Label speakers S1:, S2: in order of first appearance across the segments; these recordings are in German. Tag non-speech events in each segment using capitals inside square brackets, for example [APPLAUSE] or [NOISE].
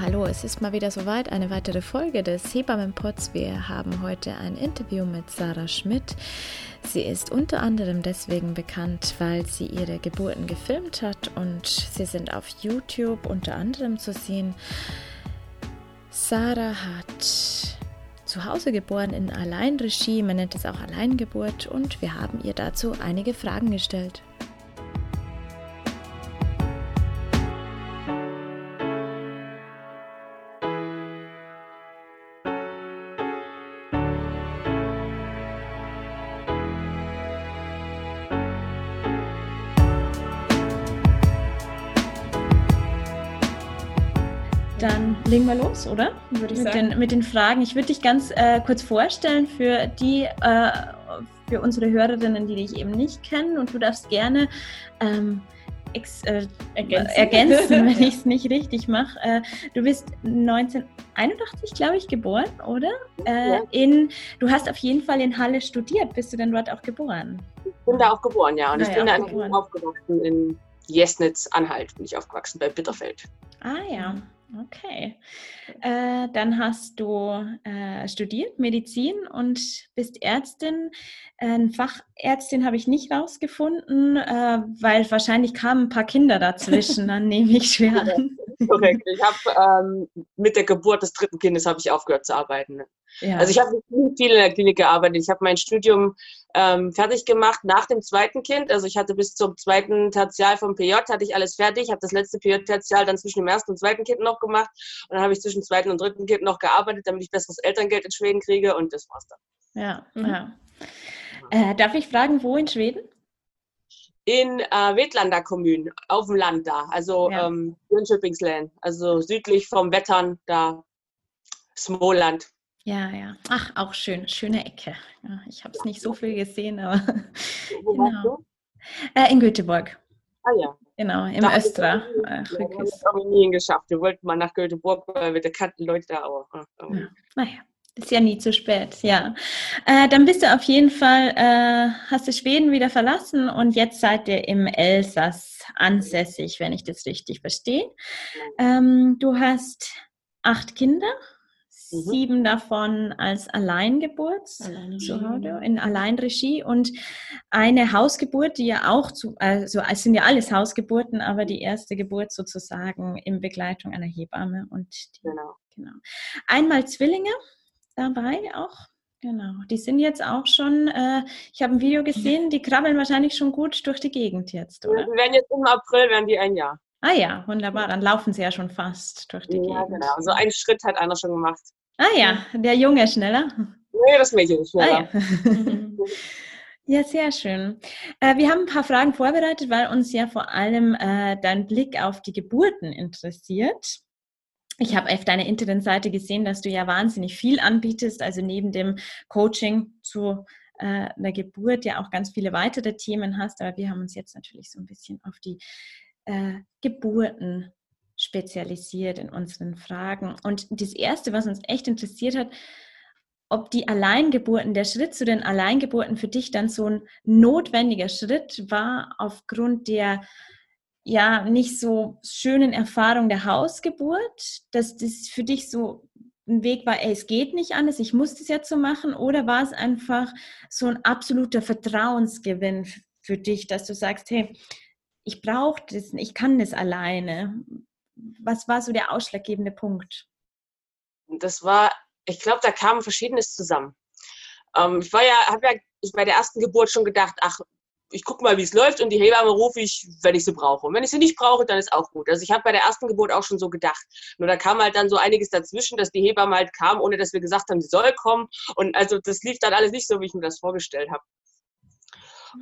S1: Hallo, es ist mal wieder soweit, eine weitere Folge des Hebammenpots. Wir haben heute ein Interview mit Sarah Schmidt. Sie ist unter anderem deswegen bekannt, weil sie ihre Geburten gefilmt hat und sie sind auf YouTube unter anderem zu sehen. Sarah hat zu Hause geboren in Alleinregie, man nennt es auch Alleingeburt und wir haben ihr dazu einige Fragen gestellt. Legen wir los, oder? Würde ich mit sagen. Den, mit den Fragen. Ich würde dich ganz äh, kurz vorstellen für die, äh, für unsere Hörerinnen, die dich eben nicht kennen. Und du darfst gerne ähm, ex, äh, ergänzen. ergänzen. wenn [LAUGHS] ich es nicht richtig mache. Äh, du bist 1981, glaube ich, geboren, oder? Äh, ja. in, du hast auf jeden Fall in Halle studiert. Bist du denn dort auch geboren?
S2: Ich bin da auch geboren, ja. Und Na ich bin da aufgewachsen in Jesnitz, Anhalt, bin ich aufgewachsen, bei Bitterfeld.
S1: Ah ja. Okay. Äh, dann hast du äh, studiert Medizin und bist Ärztin. Äh, Fachärztin habe ich nicht rausgefunden, äh, weil wahrscheinlich kamen ein paar Kinder dazwischen, dann nehme ich [LAUGHS] schwer an.
S2: Korrekt. Ich habe ähm, mit der Geburt des dritten Kindes habe ich aufgehört zu arbeiten. Ja. Also ich habe viel in der Klinik gearbeitet. Ich habe mein Studium ähm, fertig gemacht nach dem zweiten Kind. Also ich hatte bis zum zweiten Tertial vom PJ hatte ich alles fertig. Ich habe das letzte PJ-Tertial dann zwischen dem ersten und zweiten Kind noch gemacht. Und dann habe ich zwischen dem zweiten und dritten Kind noch gearbeitet, damit ich besseres Elterngeld in Schweden kriege. Und das war's dann.
S1: Ja, mhm. ja. Äh, darf ich fragen, wo in Schweden?
S2: In äh, Vetlanda Kommune, auf dem Land da, also ja. ähm, Jönköpingslän, also südlich vom Wettern da, Smoland.
S1: Ja, ja. Ach, auch schön. Schöne Ecke. Ja, ich habe es nicht so viel gesehen, aber. Wo genau. Äh, in Göteborg.
S2: Ah ja.
S1: Genau, im da Östra.
S2: Ich habe ich nie geschafft. Wir wollten mal nach Göteborg, weil wir da kannten Leute da, aber. aber.
S1: Ja. Naja. Ist ja nie zu spät, ja. Äh, dann bist du auf jeden Fall, äh, hast du Schweden wieder verlassen und jetzt seid ihr im Elsass ansässig, wenn ich das richtig verstehe. Ähm, du hast acht Kinder Mhm. sieben davon als Alleingeburt zu Hause, in Alleinregie und eine Hausgeburt, die ja auch zu, also es sind ja alles Hausgeburten, aber die erste Geburt sozusagen in Begleitung einer Hebamme und die, genau. genau. Einmal Zwillinge dabei auch. Genau, die sind jetzt auch schon, äh, ich habe ein Video gesehen, die krabbeln wahrscheinlich schon gut durch die Gegend jetzt, oder?
S2: Die werden jetzt im April, werden die ein Jahr.
S1: Ah ja, wunderbar, dann laufen sie ja schon fast durch die ja, Gegend. Ja,
S2: genau, so einen Schritt hat einer schon gemacht.
S1: Ah ja, der Junge schneller.
S2: Nee, das Mädchen ist schneller.
S1: Ah, ja. ja. sehr schön. Äh, wir haben ein paar Fragen vorbereitet, weil uns ja vor allem äh, dein Blick auf die Geburten interessiert. Ich habe auf deiner Internetseite gesehen, dass du ja wahnsinnig viel anbietest, also neben dem Coaching zu äh, einer Geburt ja auch ganz viele weitere Themen hast, aber wir haben uns jetzt natürlich so ein bisschen auf die äh, Geburten spezialisiert in unseren Fragen. Und das Erste, was uns echt interessiert hat, ob die Alleingeburten, der Schritt zu den Alleingeburten für dich dann so ein notwendiger Schritt war aufgrund der ja nicht so schönen Erfahrung der Hausgeburt, dass das für dich so ein Weg war, ey, es geht nicht anders, ich muss das jetzt so machen, oder war es einfach so ein absoluter Vertrauensgewinn für dich, dass du sagst, hey, ich brauche das, ich kann das alleine was war so der ausschlaggebende Punkt?
S2: Das war, ich glaube, da kam Verschiedenes zusammen. Ähm, ich war ja, habe ja bei der ersten Geburt schon gedacht, ach, ich gucke mal, wie es läuft und die Hebamme rufe ich, wenn ich sie brauche. Und wenn ich sie nicht brauche, dann ist auch gut. Also ich habe bei der ersten Geburt auch schon so gedacht. Nur da kam halt dann so einiges dazwischen, dass die Hebamme halt kam, ohne dass wir gesagt haben, sie soll kommen. Und also das lief dann alles nicht so, wie ich mir das vorgestellt habe.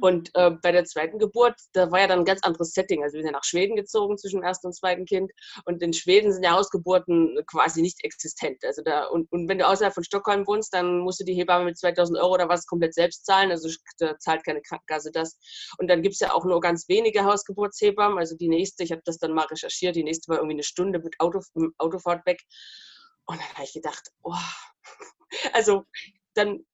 S2: Und äh, bei der zweiten Geburt, da war ja dann ein ganz anderes Setting. Also wir sind ja nach Schweden gezogen zwischen dem ersten und zweiten Kind. Und in Schweden sind ja Hausgeburten quasi nicht existent. Also da, und, und wenn du außerhalb von Stockholm wohnst, dann musst du die Hebamme mit 2000 Euro oder was komplett selbst zahlen. Also da zahlt keine Krankenkasse das. Und dann gibt es ja auch nur ganz wenige Hausgeburtshebammen. Also die nächste, ich habe das dann mal recherchiert, die nächste war irgendwie eine Stunde mit Auto, Autofahrt weg. Und dann habe ich gedacht, oh, [LAUGHS] also dann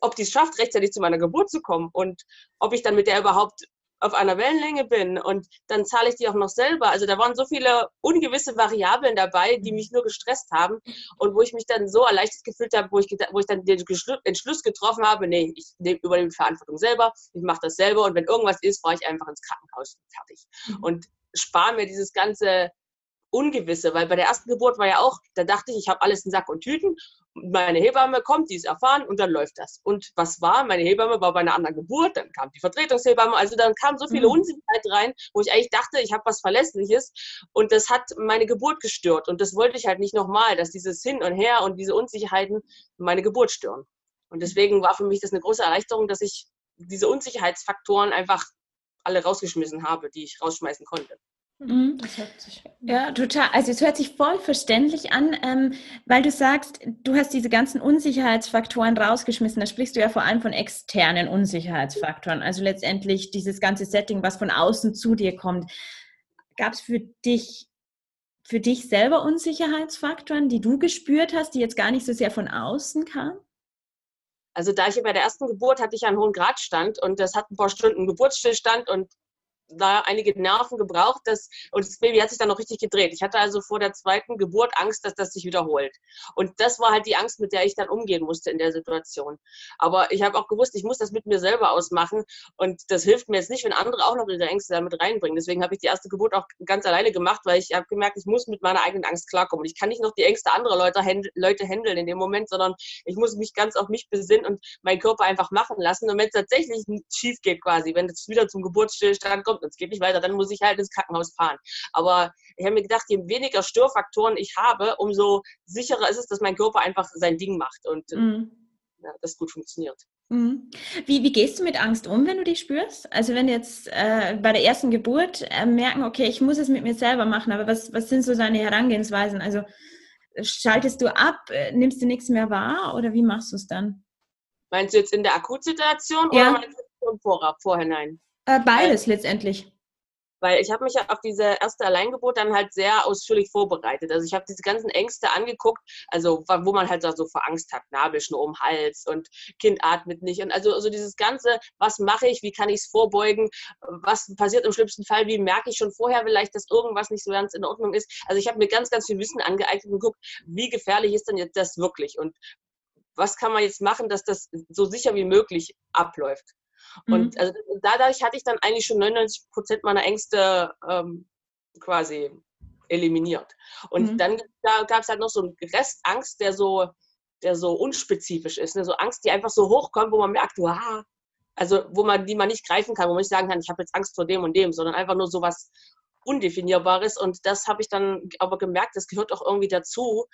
S2: ob die es schafft, rechtzeitig zu meiner Geburt zu kommen und ob ich dann mit der überhaupt auf einer Wellenlänge bin und dann zahle ich die auch noch selber. Also da waren so viele ungewisse Variablen dabei, die mich nur gestresst haben und wo ich mich dann so erleichtert gefühlt habe, wo ich, wo ich dann den Entschluss getroffen habe, nee, ich übernehme die Verantwortung selber, ich mache das selber und wenn irgendwas ist, fahre ich einfach ins Krankenhaus fertig. Mhm. Und spare mir dieses ganze Ungewisse, weil bei der ersten Geburt war ja auch, da dachte ich, ich habe alles in Sack und Tüten. Meine Hebamme kommt, die ist erfahren und dann läuft das. Und was war? Meine Hebamme war bei einer anderen Geburt, dann kam die Vertretungshebamme, also dann kam so viele mhm. Unsicherheit rein, wo ich eigentlich dachte, ich habe was Verlässliches und das hat meine Geburt gestört und das wollte ich halt nicht nochmal, dass dieses Hin und Her und diese Unsicherheiten meine Geburt stören. Und deswegen war für mich das eine große Erleichterung, dass ich diese Unsicherheitsfaktoren einfach alle rausgeschmissen habe, die ich rausschmeißen konnte.
S1: Mhm. Das hört sich, ja, total. Also es hört sich voll verständlich an, ähm, weil du sagst, du hast diese ganzen Unsicherheitsfaktoren rausgeschmissen. Da sprichst du ja vor allem von externen Unsicherheitsfaktoren. Also letztendlich dieses ganze Setting, was von außen zu dir kommt. Gab es für dich, für dich selber Unsicherheitsfaktoren, die du gespürt hast, die jetzt gar nicht so sehr von außen kamen?
S2: Also da ich bei der ersten Geburt hatte ich einen hohen Gradstand und das hat ein paar Stunden Geburtsstillstand und da einige Nerven gebraucht dass, und das Baby hat sich dann noch richtig gedreht. Ich hatte also vor der zweiten Geburt Angst, dass das sich wiederholt. Und das war halt die Angst, mit der ich dann umgehen musste in der Situation. Aber ich habe auch gewusst, ich muss das mit mir selber ausmachen und das hilft mir jetzt nicht, wenn andere auch noch ihre Ängste damit reinbringen. Deswegen habe ich die erste Geburt auch ganz alleine gemacht, weil ich habe gemerkt, ich muss mit meiner eigenen Angst klarkommen. Ich kann nicht noch die Ängste anderer Leute, Leute handeln in dem Moment, sondern ich muss mich ganz auf mich besinnen und meinen Körper einfach machen lassen. Und wenn es tatsächlich schief geht quasi, wenn es wieder zum Geburtsstillstand kommt, kommt, es geht nicht weiter, dann muss ich halt ins Krankenhaus fahren. Aber ich habe mir gedacht, je weniger Störfaktoren ich habe, umso sicherer ist es, dass mein Körper einfach sein Ding macht und äh, mhm. ja, das gut funktioniert.
S1: Mhm. Wie, wie gehst du mit Angst um, wenn du die spürst? Also wenn jetzt äh, bei der ersten Geburt äh, merken, okay, ich muss es mit mir selber machen, aber was, was sind so deine Herangehensweisen? Also schaltest du ab, äh, nimmst du nichts mehr wahr oder wie machst du es dann?
S2: Meinst du jetzt in der Akutsituation ja. oder meinst du im Vorab, vorhinein?
S1: Äh, beides weil, letztendlich.
S2: Weil ich habe mich auf diese erste Alleingeburt dann halt sehr ausführlich vorbereitet. Also ich habe diese ganzen Ängste angeguckt, also wo man halt so vor Angst hat, Nabelschnur um Hals und Kind atmet nicht. Und also, also dieses Ganze, was mache ich, wie kann ich es vorbeugen, was passiert im schlimmsten Fall, wie merke ich schon vorher vielleicht, dass irgendwas nicht so ganz in Ordnung ist. Also ich habe mir ganz, ganz viel Wissen angeeignet und geguckt, wie gefährlich ist denn jetzt das wirklich und was kann man jetzt machen, dass das so sicher wie möglich abläuft. Und mhm. also dadurch hatte ich dann eigentlich schon 99 Prozent meiner Ängste ähm, quasi eliminiert. Und mhm. dann da gab es halt noch so einen Restangst, der so, der so unspezifisch ist. Ne? So Angst, die einfach so hochkommt, wo man merkt, wow, also wo man, die man nicht greifen kann, wo man nicht sagen kann, ich habe jetzt Angst vor dem und dem, sondern einfach nur so was Undefinierbares. Und das habe ich dann aber gemerkt, das gehört auch irgendwie dazu.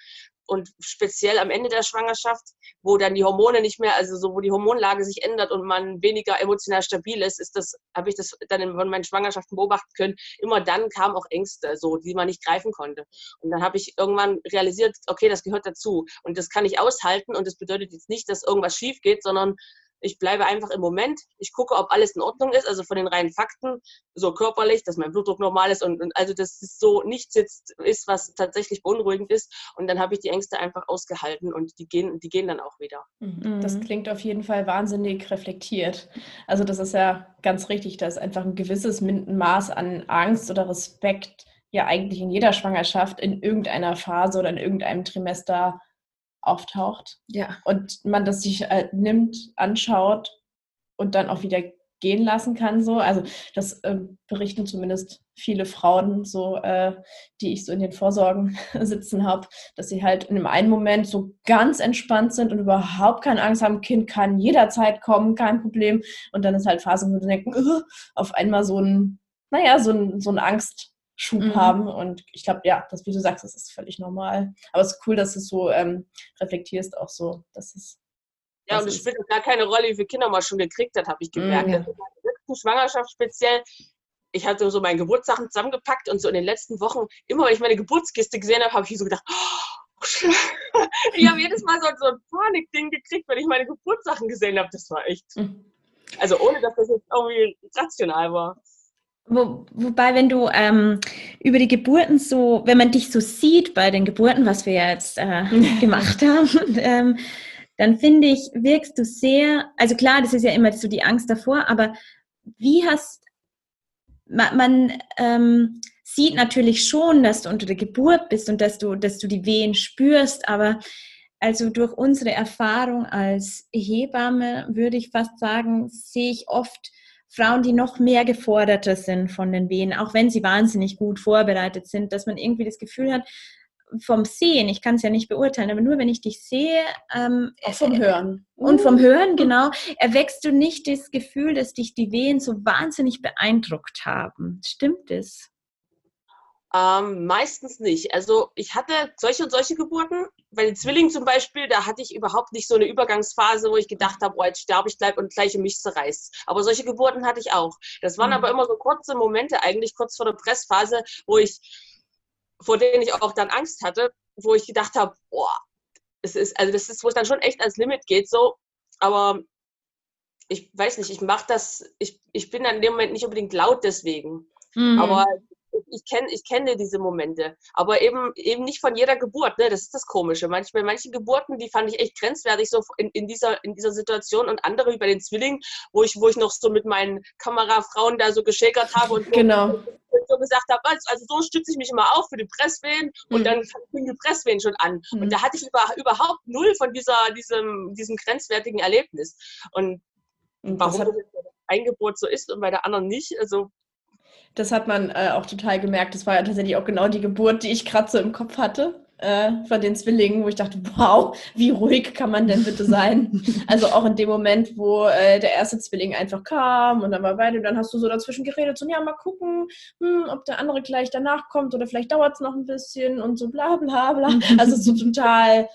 S2: Und speziell am Ende der Schwangerschaft, wo dann die Hormone nicht mehr, also so, wo die Hormonlage sich ändert und man weniger emotional stabil ist, ist das, habe ich das dann in meinen Schwangerschaften beobachten können. Immer dann kamen auch Ängste, so, die man nicht greifen konnte. Und dann habe ich irgendwann realisiert, okay, das gehört dazu. Und das kann ich aushalten. Und das bedeutet jetzt nicht, dass irgendwas schief geht, sondern ich bleibe einfach im Moment. Ich gucke, ob alles in Ordnung ist, also von den reinen Fakten, so körperlich, dass mein Blutdruck normal ist und, und also dass es so nichts jetzt ist, was tatsächlich beunruhigend ist. Und dann habe ich die Ängste einfach ausgehalten und die gehen, die gehen dann auch wieder.
S3: Mhm. Das klingt auf jeden Fall wahnsinnig reflektiert. Also das ist ja ganz richtig, dass einfach ein gewisses Maß an Angst oder Respekt ja eigentlich in jeder Schwangerschaft in irgendeiner Phase oder in irgendeinem Trimester auftaucht. Ja. Und man das sich äh, nimmt, anschaut und dann auch wieder gehen lassen kann. So. Also das äh, berichten zumindest viele Frauen, so, äh, die ich so in den Vorsorgen [LAUGHS] sitzen habe, dass sie halt in dem einen Moment so ganz entspannt sind und überhaupt keine Angst haben, Kind kann jederzeit kommen, kein Problem. Und dann ist halt Phase, wo sie denken, auf einmal so ein, naja, so ein, so ein Angst. Schub mhm. haben. Und ich glaube, ja, das, wie du sagst, das ist völlig normal. Aber es ist cool, dass du es so ähm, reflektierst, auch so, dass es.
S2: Ja, und es spielt gar keine Rolle, wie viele Kinder man schon gekriegt hat, habe ich gemerkt. Mhm. Also in der letzten Schwangerschaft speziell, ich hatte so meine Geburtssachen zusammengepackt und so in den letzten Wochen, immer wenn ich meine Geburtskiste gesehen habe, habe ich so gedacht, oh, [LAUGHS] ich habe jedes Mal so, so ein Panikding gekriegt, wenn ich meine Geburtssachen gesehen habe. Das war echt. Mhm. Also ohne, dass das jetzt irgendwie rational war.
S1: Wo, wobei, wenn du ähm, über die Geburten so, wenn man dich so sieht bei den Geburten, was wir jetzt äh, [LAUGHS] gemacht haben, ähm, dann finde ich, wirkst du sehr, also klar, das ist ja immer so die Angst davor, aber wie hast, man, man ähm, sieht natürlich schon, dass du unter der Geburt bist und dass du, dass du die Wehen spürst, aber also durch unsere Erfahrung als Hebamme würde ich fast sagen, sehe ich oft Frauen, die noch mehr geforderter sind von den Wehen, auch wenn sie wahnsinnig gut vorbereitet sind, dass man irgendwie das Gefühl hat, vom Sehen, ich kann es ja nicht beurteilen, aber nur wenn ich dich sehe. Ähm,
S3: Auch vom Hören.
S1: Und vom Hören, genau, erwächst du nicht das Gefühl, dass dich die Wehen so wahnsinnig beeindruckt haben. Stimmt es?
S2: Ähm, meistens nicht. Also ich hatte solche und solche Geburten. Bei den Zwillingen zum Beispiel, da hatte ich überhaupt nicht so eine Übergangsphase, wo ich gedacht habe, oh, jetzt sterbe ich gleich und gleich mich zerreißt. Aber solche Geburten hatte ich auch. Das waren mhm. aber immer so kurze Momente, eigentlich kurz vor der Pressphase, wo ich vor denen ich auch dann Angst hatte, wo ich gedacht habe, boah, es ist, also das ist, wo es dann schon echt ans Limit geht, so. Aber ich weiß nicht, ich mache das, ich, ich bin dann in dem Moment nicht unbedingt laut deswegen. Mhm. Aber ich kenne ich kenne diese Momente, aber eben eben nicht von jeder Geburt, ne? Das ist das Komische. Manchmal manche Geburten, die fand ich echt grenzwertig so in, in dieser in dieser Situation und andere wie bei den Zwillingen, wo ich wo ich noch so mit meinen Kamerafrauen da so geschäkert habe und [LAUGHS]
S3: genau.
S2: so gesagt habe, also, so stütze ich mich immer auf für die Presswehen und mhm. dann fingen die Presswehen schon an mhm. und da hatte ich über, überhaupt null von dieser diesem diesem grenzwertigen Erlebnis und warum das, das ein Geburt so ist und bei der anderen nicht, also
S3: das hat man äh, auch total gemerkt. Das war ja tatsächlich auch genau die Geburt, die ich gerade so im Kopf hatte äh, von den Zwillingen, wo ich dachte, wow, wie ruhig kann man denn bitte sein? [LAUGHS] also auch in dem Moment, wo äh, der erste Zwilling einfach kam und dann war beide, und dann hast du so dazwischen geredet, so, ja, mal gucken, hm, ob der andere gleich danach kommt oder vielleicht dauert es noch ein bisschen und so bla bla bla. [LAUGHS] Also so total,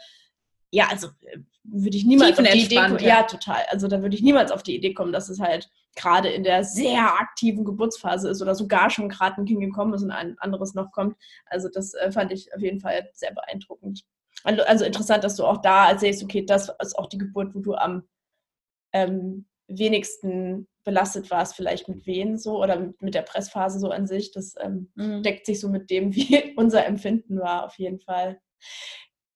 S3: ja, also äh, würde ich niemals auf die Idee kommen. Ja. ja, total. Also da würde ich niemals auf die Idee kommen, dass es halt gerade in der sehr aktiven Geburtsphase ist oder sogar schon gerade ein Kind gekommen ist und ein anderes noch kommt. Also das äh, fand ich auf jeden Fall sehr beeindruckend. Also, also interessant, dass du auch da siehst, okay, das ist auch die Geburt, wo du am ähm, wenigsten belastet warst, vielleicht mit Wehen so oder mit, mit der Pressphase so an sich. Das ähm, mhm. deckt sich so mit dem, [LAUGHS] wie unser Empfinden war, auf jeden Fall.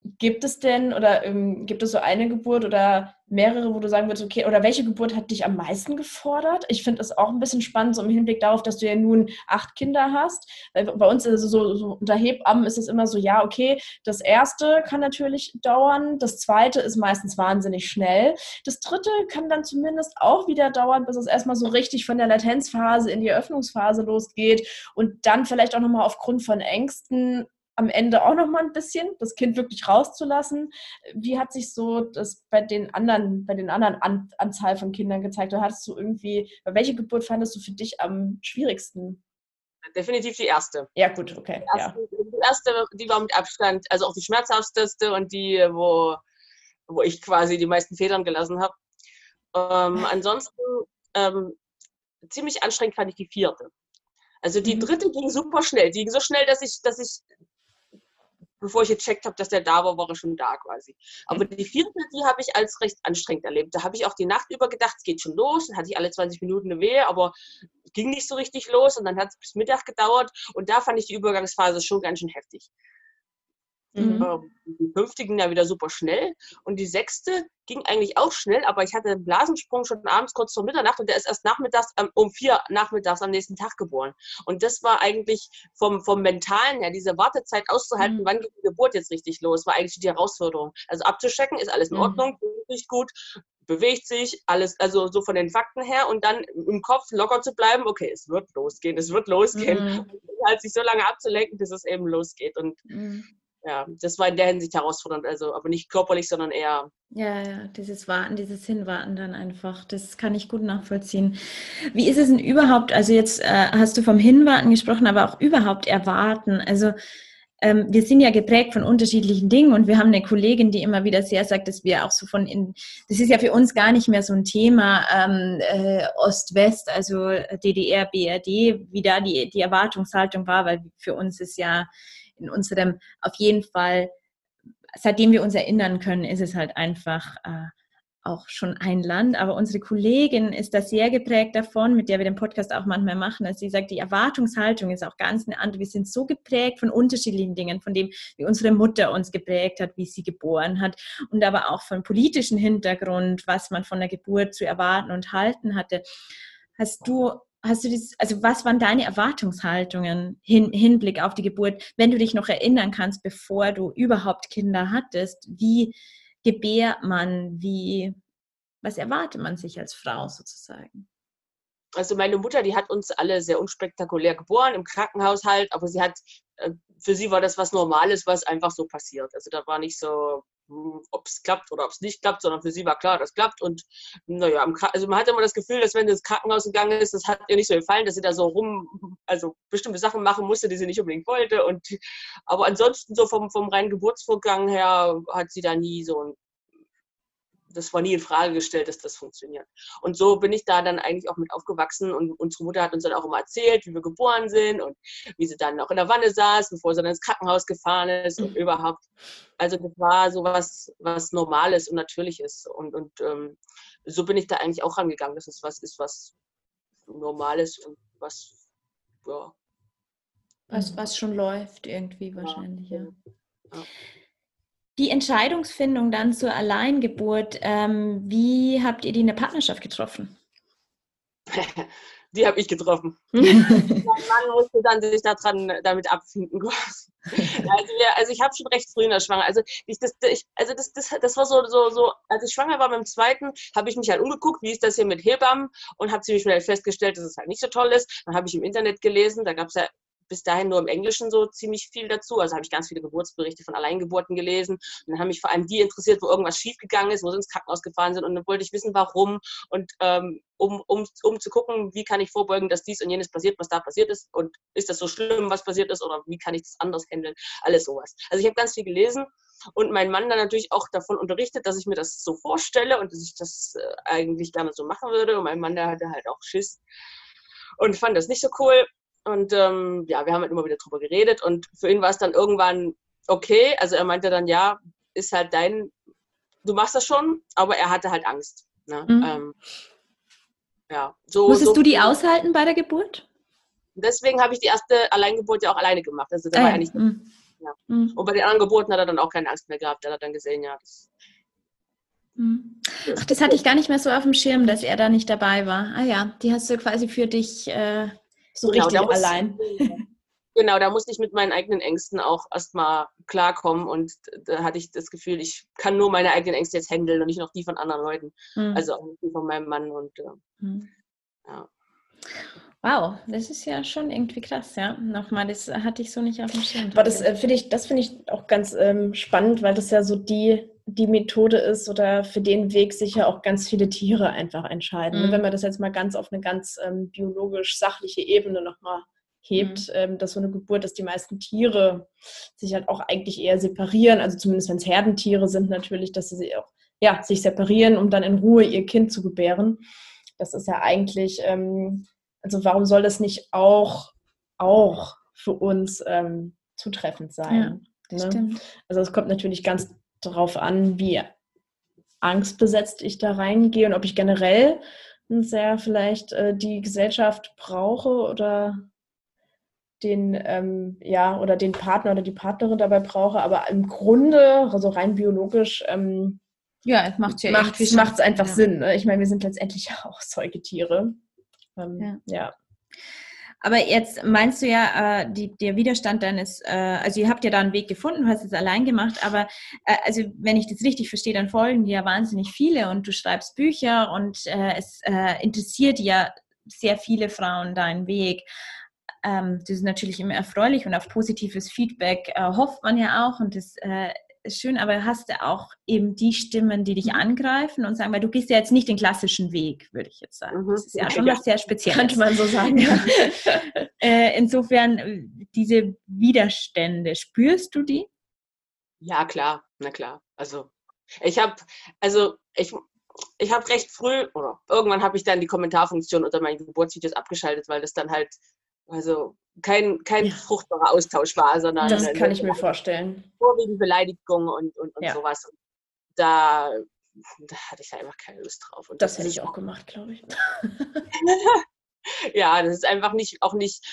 S3: Gibt es denn oder ähm, gibt es so eine Geburt oder mehrere, wo du sagen würdest, okay, oder welche Geburt hat dich am meisten gefordert? Ich finde es auch ein bisschen spannend, so im Hinblick darauf, dass du ja nun acht Kinder hast. Weil bei uns ist es so, so unter Hebammen ist es immer so, ja, okay, das erste kann natürlich dauern, das zweite ist meistens wahnsinnig schnell. Das dritte kann dann zumindest auch wieder dauern, bis es erstmal so richtig von der Latenzphase in die Öffnungsphase losgeht und dann vielleicht auch nochmal aufgrund von Ängsten am Ende auch noch mal ein bisschen, das Kind wirklich rauszulassen. Wie hat sich so das bei den anderen, bei den anderen An Anzahl von Kindern gezeigt? Oder hattest du irgendwie, bei welche Geburt fandest du für dich am schwierigsten?
S2: Definitiv die erste.
S3: Ja, gut, okay.
S2: Die erste, ja. die, erste die war mit Abstand, also auch die schmerzhafteste und die, wo, wo ich quasi die meisten Federn gelassen habe. Ähm, [LAUGHS] ansonsten ähm, ziemlich anstrengend fand ich die vierte. Also die mhm. dritte ging super schnell. Die ging so schnell, dass ich, dass ich bevor ich gecheckt habe, dass der da war, war er schon da quasi. Aber die vierte, die habe ich als recht anstrengend erlebt. Da habe ich auch die Nacht über gedacht, es geht schon los. Dann hatte ich alle 20 Minuten eine Wehe, aber ging nicht so richtig los. Und dann hat es bis Mittag gedauert. Und da fand ich die Übergangsphase schon ganz schön heftig. Mhm. Ähm, die fünfte ging ja wieder super schnell und die sechste ging eigentlich auch schnell, aber ich hatte einen Blasensprung schon abends kurz vor Mitternacht und der ist erst nachmittags ähm, um vier nachmittags am nächsten Tag geboren. Und das war eigentlich vom, vom Mentalen her, diese Wartezeit auszuhalten, mhm. wann geht die Geburt jetzt richtig los, war eigentlich die Herausforderung. Also abzuschecken, ist alles in mhm. Ordnung, nicht gut, bewegt sich, alles, also so von den Fakten her und dann im Kopf locker zu bleiben, okay, es wird losgehen, es wird losgehen. Mhm. Und [LAUGHS] halt sich so lange abzulenken, bis es eben losgeht. Und mhm ja, das war in der Hinsicht herausfordernd, also aber nicht körperlich, sondern eher.
S1: Ja, ja, dieses Warten, dieses Hinwarten dann einfach, das kann ich gut nachvollziehen. Wie ist es denn überhaupt, also jetzt äh, hast du vom Hinwarten gesprochen, aber auch überhaupt erwarten, also ähm, wir sind ja geprägt von unterschiedlichen Dingen und wir haben eine Kollegin, die immer wieder sehr sagt, dass wir auch so von in, das ist ja für uns gar nicht mehr so ein Thema ähm, äh, Ost-West, also DDR, BRD, wie da die, die Erwartungshaltung war, weil für uns ist ja in unserem, auf jeden Fall, seitdem wir uns erinnern können, ist es halt einfach äh, auch schon ein Land. Aber unsere Kollegin ist da sehr geprägt davon, mit der wir den Podcast auch manchmal machen, dass sie sagt, die Erwartungshaltung ist auch ganz eine andere. Wir sind so geprägt von unterschiedlichen Dingen, von dem, wie unsere Mutter uns geprägt hat, wie sie geboren hat und aber auch vom politischen Hintergrund, was man von der Geburt zu erwarten und halten hatte. Hast du hast du das, also was waren deine Erwartungshaltungen hin, Hinblick auf die Geburt, wenn du dich noch erinnern kannst, bevor du überhaupt Kinder hattest? Wie gebärt man? Wie, was erwartet man sich als Frau sozusagen?
S2: Also meine Mutter, die hat uns alle sehr unspektakulär geboren, im Krankenhaus halt, aber sie hat, äh, für sie war das was Normales, was einfach so passiert. Also da war nicht so, ob es klappt oder ob es nicht klappt, sondern für sie war klar, das klappt. Und naja, also man hat immer das Gefühl, dass wenn sie ins Krankenhaus gegangen ist, das hat ihr nicht so gefallen, dass sie da so rum, also bestimmte Sachen machen musste, die sie nicht unbedingt wollte. Und aber ansonsten so vom, vom reinen Geburtsvorgang her hat sie da nie so ein das war nie in Frage gestellt, dass das funktioniert. Und so bin ich da dann eigentlich auch mit aufgewachsen und unsere Mutter hat uns dann auch immer erzählt, wie wir geboren sind und wie sie dann auch in der Wanne saß, bevor sie dann ins Krankenhaus gefahren ist und überhaupt. Also das war so was, was Normales und Natürliches. Und, und ähm, so bin ich da eigentlich auch rangegangen, dass es was ist, was Normales und was, ja.
S1: Was, was schon läuft irgendwie wahrscheinlich, ja. ja. Die Entscheidungsfindung dann zur Alleingeburt, ähm, wie habt ihr die in der Partnerschaft getroffen? [LAUGHS]
S2: die habe ich getroffen. [LAUGHS] [LAUGHS] mein Mann musste dann sich daran, damit abfinden. also, wir, also, ich habe schon recht früh in der Schwanger. Also, ich, das, ich, also das, das, das war so, so, so, als ich schwanger war beim zweiten, habe ich mich halt umgeguckt, wie ist das hier mit Hebammen und habe ziemlich schnell festgestellt, dass es halt nicht so toll ist. Dann habe ich im Internet gelesen, da gab es ja bis dahin nur im Englischen so ziemlich viel dazu. Also habe ich ganz viele Geburtsberichte von Alleingeburten gelesen. Und dann haben mich vor allem die interessiert, wo irgendwas schiefgegangen ist, wo sie ins Krankenhaus gefahren sind. Und dann wollte ich wissen, warum. Und ähm, um, um, um zu gucken, wie kann ich vorbeugen, dass dies und jenes passiert, was da passiert ist. Und ist das so schlimm, was passiert ist? Oder wie kann ich das anders handeln? Alles sowas. Also ich habe ganz viel gelesen und mein Mann dann natürlich auch davon unterrichtet, dass ich mir das so vorstelle und dass ich das äh, eigentlich gerne so machen würde. Und mein Mann, der hatte halt auch Schiss und fand das nicht so cool. Und ähm, ja, wir haben halt immer wieder drüber geredet und für ihn war es dann irgendwann okay. Also er meinte dann, ja, ist halt dein, du machst das schon, aber er hatte halt Angst. Ne? Mhm. Ähm,
S1: ja, so, Musstest so, du die aushalten bei der Geburt?
S2: Deswegen habe ich die erste Alleingeburt ja auch alleine gemacht. Also da ah, war ja nicht. Mhm. Ja. Mhm. Und bei den anderen Geburten hat er dann auch keine Angst mehr gehabt. Er hat dann gesehen, ja, das.
S1: Mhm. Ach, das hatte ich gar nicht mehr so auf dem Schirm, dass er da nicht dabei war. Ah ja, die hast du quasi für dich äh, so genau, richtig allein. [LAUGHS]
S2: Genau, da musste ich mit meinen eigenen Ängsten auch erstmal klarkommen und da hatte ich das Gefühl, ich kann nur meine eigenen Ängste jetzt handeln und nicht noch die von anderen Leuten. Mhm. Also auch die von meinem Mann und mhm.
S1: ja. Wow, das ist ja schon irgendwie krass, ja. Nochmal, das hatte ich so nicht auf dem Schirm.
S3: Aber das äh, finde ich, das finde ich auch ganz ähm, spannend, weil das ja so die die Methode ist oder für den Weg sich ja auch ganz viele Tiere einfach entscheiden. Mhm. Wenn man das jetzt mal ganz auf eine ganz ähm, biologisch-sachliche Ebene nochmal hebt, mhm. ähm, dass so eine Geburt, dass die meisten Tiere sich halt auch eigentlich eher separieren, also zumindest wenn es Herdentiere sind natürlich, dass sie sich auch ja, sich separieren, um dann in Ruhe ihr Kind zu gebären. Das ist ja eigentlich, ähm, also warum soll das nicht auch, auch für uns ähm, zutreffend sein? Ja, ne? Also es kommt natürlich ganz darauf an, wie angstbesetzt ich da reingehe und ob ich generell sehr vielleicht äh, die Gesellschaft brauche oder den ähm, ja oder den Partner oder die Partnerin dabei brauche, aber im Grunde, also rein biologisch, ähm,
S1: ja, es macht
S3: ja macht es einfach ja. Sinn. Ne? Ich meine, wir sind letztendlich [LAUGHS] auch Säugetiere. Ähm, ja. ja.
S1: Aber jetzt meinst du ja, äh, die, der Widerstand deines, äh, also ihr habt ja da einen Weg gefunden, du hast es allein gemacht, aber äh, also wenn ich das richtig verstehe, dann folgen dir ja wahnsinnig viele und du schreibst Bücher und äh, es äh, interessiert ja sehr viele Frauen deinen Weg. Ähm, das ist natürlich immer erfreulich und auf positives Feedback äh, hofft man ja auch und das schön, aber hast du auch eben die Stimmen, die dich mhm. angreifen und sagen, weil du gehst ja jetzt nicht den klassischen Weg, würde ich jetzt sagen. Mhm. Das ist ja schon ja. was sehr Spezielles.
S3: Könnte man so sagen. Ja. [LAUGHS]
S1: äh, insofern, äh, diese Widerstände, spürst du die?
S2: Ja, klar, na klar. Also ich habe, also ich, ich habe recht früh, oder irgendwann habe ich dann die Kommentarfunktion unter meinen Geburtsvideos abgeschaltet, weil das dann halt also kein, kein ja. fruchtbarer Austausch war, sondern.
S3: Das kann ich mir vorstellen.
S2: Vorwiegend Beleidigung und, und, und ja. sowas. Und da, da hatte ich einfach keine Lust drauf. Und
S3: das, das hätte ich auch gemacht, glaube ich. [LAUGHS]
S2: ja, das ist einfach nicht, auch nicht,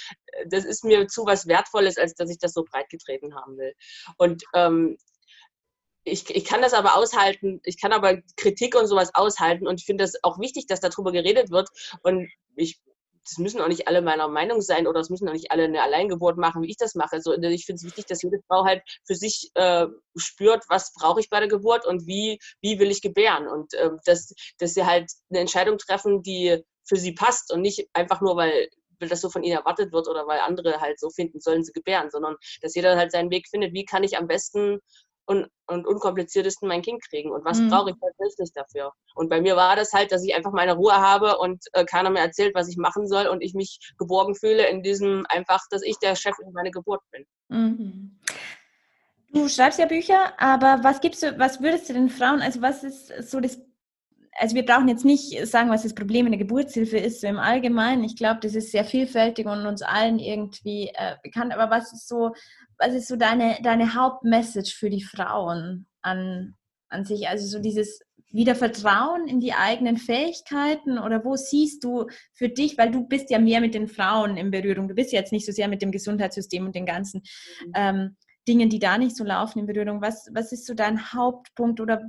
S2: das ist mir zu was Wertvolles, als dass ich das so breit getreten haben will. Und ähm, ich, ich kann das aber aushalten, ich kann aber Kritik und sowas aushalten und ich finde es auch wichtig, dass darüber geredet wird. Und ich das müssen auch nicht alle meiner Meinung sein oder es müssen auch nicht alle eine Alleingeburt machen, wie ich das mache. Also ich finde es wichtig, dass jede Frau halt für sich äh, spürt, was brauche ich bei der Geburt und wie, wie will ich gebären. Und äh, dass, dass sie halt eine Entscheidung treffen, die für sie passt und nicht einfach nur, weil weil das so von ihnen erwartet wird oder weil andere halt so finden, sollen sie gebären, sondern dass jeder halt seinen Weg findet, wie kann ich am besten und, und unkompliziertesten mein Kind kriegen und was mhm. brauche ich tatsächlich dafür. Und bei mir war das halt, dass ich einfach meine Ruhe habe und äh, keiner mir erzählt, was ich machen soll und ich mich geborgen fühle in diesem einfach, dass ich der Chef in meiner Geburt bin. Mhm.
S1: Du schreibst ja Bücher, aber was gibst du, was würdest du den Frauen, also was ist so das also wir brauchen jetzt nicht sagen, was das Problem in der Geburtshilfe ist, so im Allgemeinen. Ich glaube, das ist sehr vielfältig und uns allen irgendwie äh, bekannt. Aber was ist so, was ist so deine, deine Hauptmessage für die Frauen an, an sich? Also so dieses wieder Vertrauen in die eigenen Fähigkeiten oder wo siehst du für dich, weil du bist ja mehr mit den Frauen in Berührung, du bist jetzt nicht so sehr mit dem Gesundheitssystem und den ganzen mhm. ähm, Dingen, die da nicht so laufen in Berührung. Was, was ist so dein Hauptpunkt oder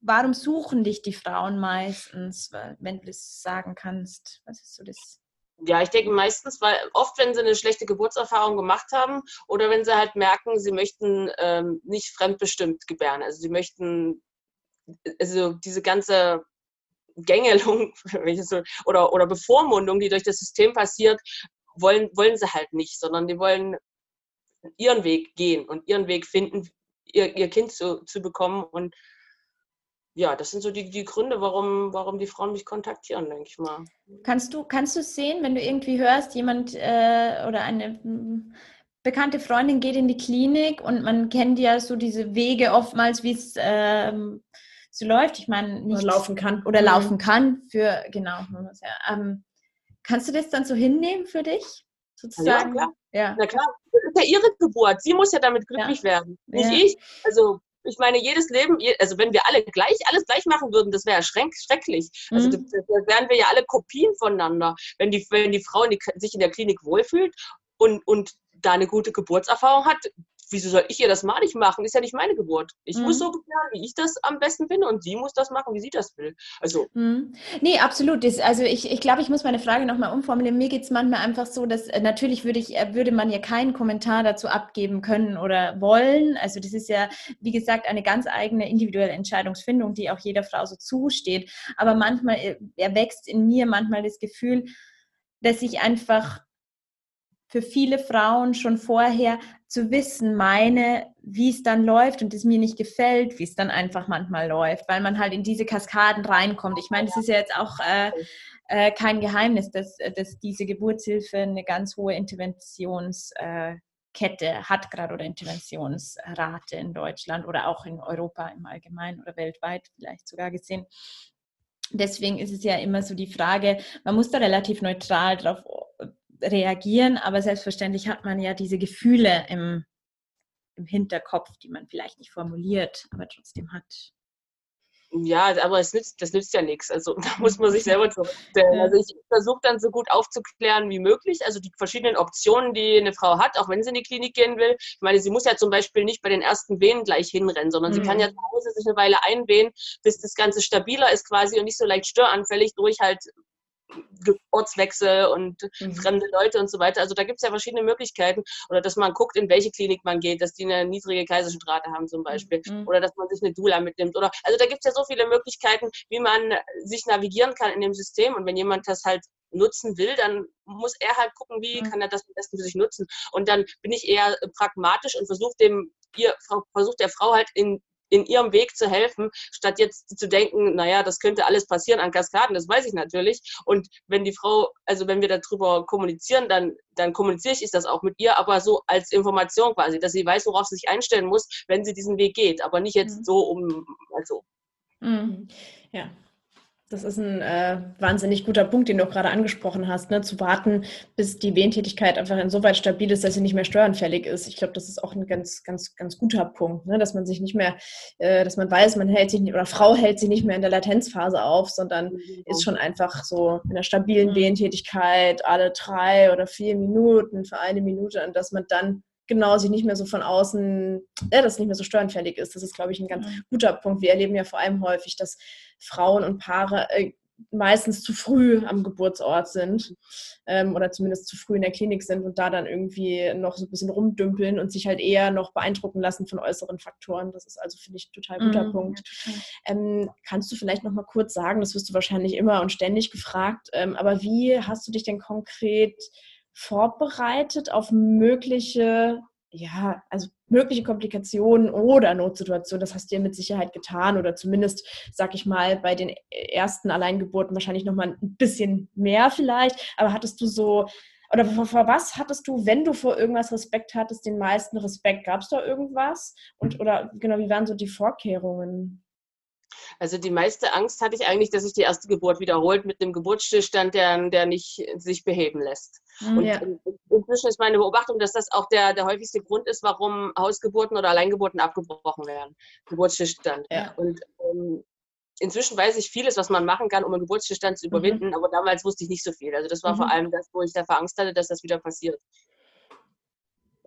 S1: warum suchen dich die Frauen meistens, wenn du das sagen kannst? Was ist so das?
S2: Ja, ich denke meistens, weil oft, wenn sie eine schlechte Geburtserfahrung gemacht haben oder wenn sie halt merken, sie möchten ähm, nicht fremdbestimmt gebären. Also sie möchten, also diese ganze Gängelung [LAUGHS] oder, oder Bevormundung, die durch das System passiert, wollen, wollen sie halt nicht, sondern die wollen ihren Weg gehen und ihren Weg finden, ihr, ihr Kind zu, zu bekommen und ja, das sind so die, die Gründe, warum, warum die Frauen mich kontaktieren, denke ich mal.
S1: Kannst du, kannst du sehen, wenn du irgendwie hörst, jemand äh, oder eine bekannte Freundin geht in die Klinik und man kennt ja so diese Wege oftmals, wie es ähm, so läuft. Ich meine,
S3: nicht oder laufen kann.
S1: Oder mhm. laufen kann für, genau. Ähm, kannst du das dann so hinnehmen für dich?
S2: Sozusagen? Ja, klar. Ja. Na klar, das ist ja ihre Geburt. Sie muss ja damit glücklich ja. werden, nicht ja. ich. Also ich meine, jedes Leben, also wenn wir alle gleich, alles gleich machen würden, das wäre schrecklich. Also mhm. da, wären wir ja alle Kopien voneinander. Wenn die, wenn die Frau in die, sich in der Klinik wohlfühlt und, und da eine gute Geburtserfahrung hat, wieso soll ich ihr das malig machen? Ist ja nicht meine Geburt. Ich mhm. muss so gebären, wie ich das am besten finde und sie muss das machen, wie sie das will. Also.
S1: Mhm. Nee, absolut. Das, also ich, ich glaube, ich muss meine Frage nochmal umformulieren. Mir geht es manchmal einfach so, dass äh, natürlich würde ich, äh, würde man ja keinen Kommentar dazu abgeben können oder wollen. Also das ist ja, wie gesagt, eine ganz eigene individuelle Entscheidungsfindung, die auch jeder Frau so zusteht. Aber manchmal äh, erwächst in mir manchmal das Gefühl, dass ich einfach für viele Frauen schon vorher zu wissen meine, wie es dann läuft und es mir nicht gefällt, wie es dann einfach manchmal läuft, weil man halt in diese Kaskaden reinkommt. Ich meine, das ist ja jetzt auch äh, äh, kein Geheimnis, dass, dass diese Geburtshilfe eine ganz hohe Interventionskette äh, hat gerade oder Interventionsrate in Deutschland oder auch in Europa im Allgemeinen oder weltweit vielleicht sogar gesehen. Deswegen ist es ja immer so die Frage, man muss da relativ neutral drauf reagieren, aber selbstverständlich hat man ja diese Gefühle im, im Hinterkopf, die man vielleicht nicht formuliert, aber trotzdem hat.
S2: Ja, aber es nützt, das nützt ja nichts. Also [LAUGHS] da muss man sich selber zurückstellen. Also ich versuche dann so gut aufzuklären wie möglich. Also die verschiedenen Optionen, die eine Frau hat, auch wenn sie in die Klinik gehen will. Ich meine, sie muss ja zum Beispiel nicht bei den ersten Wehen gleich hinrennen, sondern mhm. sie kann ja zu Hause sich eine Weile einwehen, bis das Ganze stabiler ist quasi und nicht so leicht störanfällig durch halt Ortswechsel und mhm. fremde Leute und so weiter. Also da gibt es ja verschiedene Möglichkeiten. Oder dass man guckt, in welche Klinik man geht, dass die eine niedrige Kaiserschnittrate haben zum Beispiel. Mhm. Oder dass man sich eine Dula mitnimmt. Oder also da gibt es ja so viele Möglichkeiten, wie man sich navigieren kann in dem System. Und wenn jemand das halt nutzen will, dann muss er halt gucken, wie mhm. kann er das am besten für sich nutzen. Und dann bin ich eher pragmatisch und versuche dem ihr versucht der Frau halt in in ihrem Weg zu helfen, statt jetzt zu denken, naja, das könnte alles passieren an Kaskaden, das weiß ich natürlich. Und wenn die Frau, also wenn wir darüber kommunizieren, dann, dann kommuniziere ich das auch mit ihr, aber so als Information quasi, dass sie weiß, worauf sie sich einstellen muss, wenn sie diesen Weg geht, aber nicht jetzt mhm. so um, also.
S3: Mhm. Ja, das ist ein äh, wahnsinnig guter Punkt, den du auch gerade angesprochen hast, ne? zu warten, bis die Wehentätigkeit einfach insoweit stabil ist, dass sie nicht mehr steuernfällig ist. Ich glaube, das ist auch ein ganz, ganz, ganz guter Punkt, ne? dass man sich nicht mehr, äh, dass man weiß, man hält sich nicht, oder Frau hält sich nicht mehr in der Latenzphase auf, sondern mhm. ist schon einfach so in einer stabilen mhm. Wehentätigkeit alle drei oder vier Minuten für eine Minute und dass man dann genau sich nicht mehr so von außen, äh, dass nicht mehr so steuernfällig ist. Das ist, glaube ich, ein ganz guter Punkt. Wir erleben ja vor allem häufig, dass Frauen und Paare äh, meistens zu früh am Geburtsort sind ähm, oder zumindest zu früh in der Klinik sind und da dann irgendwie noch so ein bisschen rumdümpeln und sich halt eher noch beeindrucken lassen von äußeren Faktoren. Das ist also, finde ich, ein total guter mm, Punkt. Ähm, kannst du vielleicht noch mal kurz sagen, das wirst du wahrscheinlich immer und ständig gefragt, ähm, aber wie hast du dich denn konkret vorbereitet auf mögliche ja, also mögliche Komplikationen oder Notsituationen, das hast du ja mit Sicherheit getan oder zumindest, sag ich mal, bei den ersten Alleingeburten wahrscheinlich nochmal ein bisschen mehr vielleicht, aber hattest du so, oder vor, vor, was hattest du, wenn du vor irgendwas Respekt hattest, den meisten Respekt? Gab es da irgendwas? Und, oder genau, wie waren so die Vorkehrungen?
S2: Also die meiste Angst hatte ich eigentlich, dass sich die erste Geburt wiederholt mit einem Geburtsstillstand, der, der nicht sich beheben lässt. Mhm, und ja. inzwischen ist meine Beobachtung, dass das auch der, der häufigste Grund ist, warum Hausgeburten oder Alleingeburten abgebrochen werden. Geburtsstillstand. Ja. Und ähm, inzwischen weiß ich vieles, was man machen kann, um einen Geburtsstillstand zu mhm. überwinden, mhm. aber damals wusste ich nicht so viel. Also das war mhm. vor allem das, wo ich davor Angst hatte, dass das wieder passiert.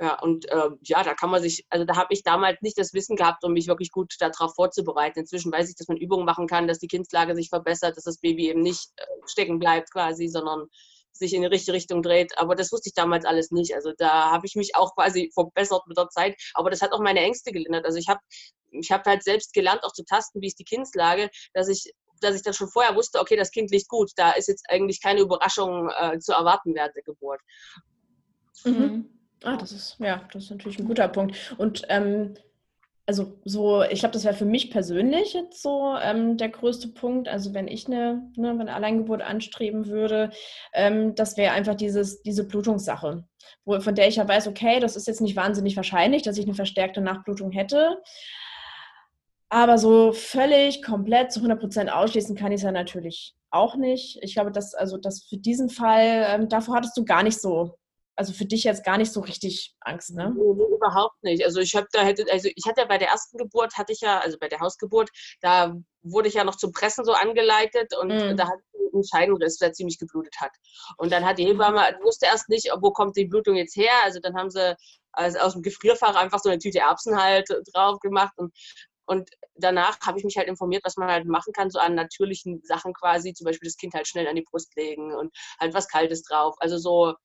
S2: Ja, und äh, ja, da kann man sich, also da habe ich damals nicht das Wissen gehabt, um mich wirklich gut darauf vorzubereiten. Inzwischen weiß ich, dass man Übungen machen kann, dass die Kindslage sich verbessert, dass das Baby eben nicht äh, stecken bleibt quasi, sondern sich in die richtige Richtung dreht. Aber das wusste ich damals alles nicht. Also da habe ich mich auch quasi verbessert mit der Zeit. Aber das hat auch meine Ängste gelindert. Also ich habe ich hab halt selbst gelernt, auch zu tasten, wie ist die Kindslage, dass ich dass ich dann schon vorher wusste, okay, das Kind liegt gut, da ist jetzt eigentlich keine Überraschung äh, zu erwarten während der Geburt.
S3: Mhm. Ah, das ist, ja, das ist natürlich ein guter Punkt. Und ähm, also so, ich glaube, das wäre für mich persönlich jetzt so ähm, der größte Punkt. Also wenn ich eine, ne, eine Alleingeburt anstreben würde, ähm, das wäre einfach dieses, diese Blutungssache, wo, von der ich ja weiß, okay, das ist jetzt nicht wahnsinnig wahrscheinlich, dass ich eine verstärkte Nachblutung hätte. Aber so völlig, komplett zu 100 Prozent ausschließen kann ich es ja natürlich auch nicht. Ich glaube, dass, also, dass für diesen Fall, ähm, davor hattest du gar nicht so also für dich jetzt gar nicht so richtig Angst, ne?
S2: Nee, nee, überhaupt nicht. Also ich habe da hätte, also ich hatte ja bei der ersten Geburt hatte ich ja, also bei der Hausgeburt, da wurde ich ja noch zum Pressen so angeleitet und mm. da hat ein Scheidenriss, der ziemlich geblutet hat. Und dann hat die Hebamme, wusste erst nicht, wo kommt die Blutung jetzt her. Also dann haben sie also aus dem Gefrierfach einfach so eine Tüte Erbsen halt drauf gemacht und und danach habe ich mich halt informiert, was man halt machen kann, so an natürlichen Sachen quasi, zum Beispiel das Kind halt schnell an die Brust legen und halt was Kaltes drauf. Also so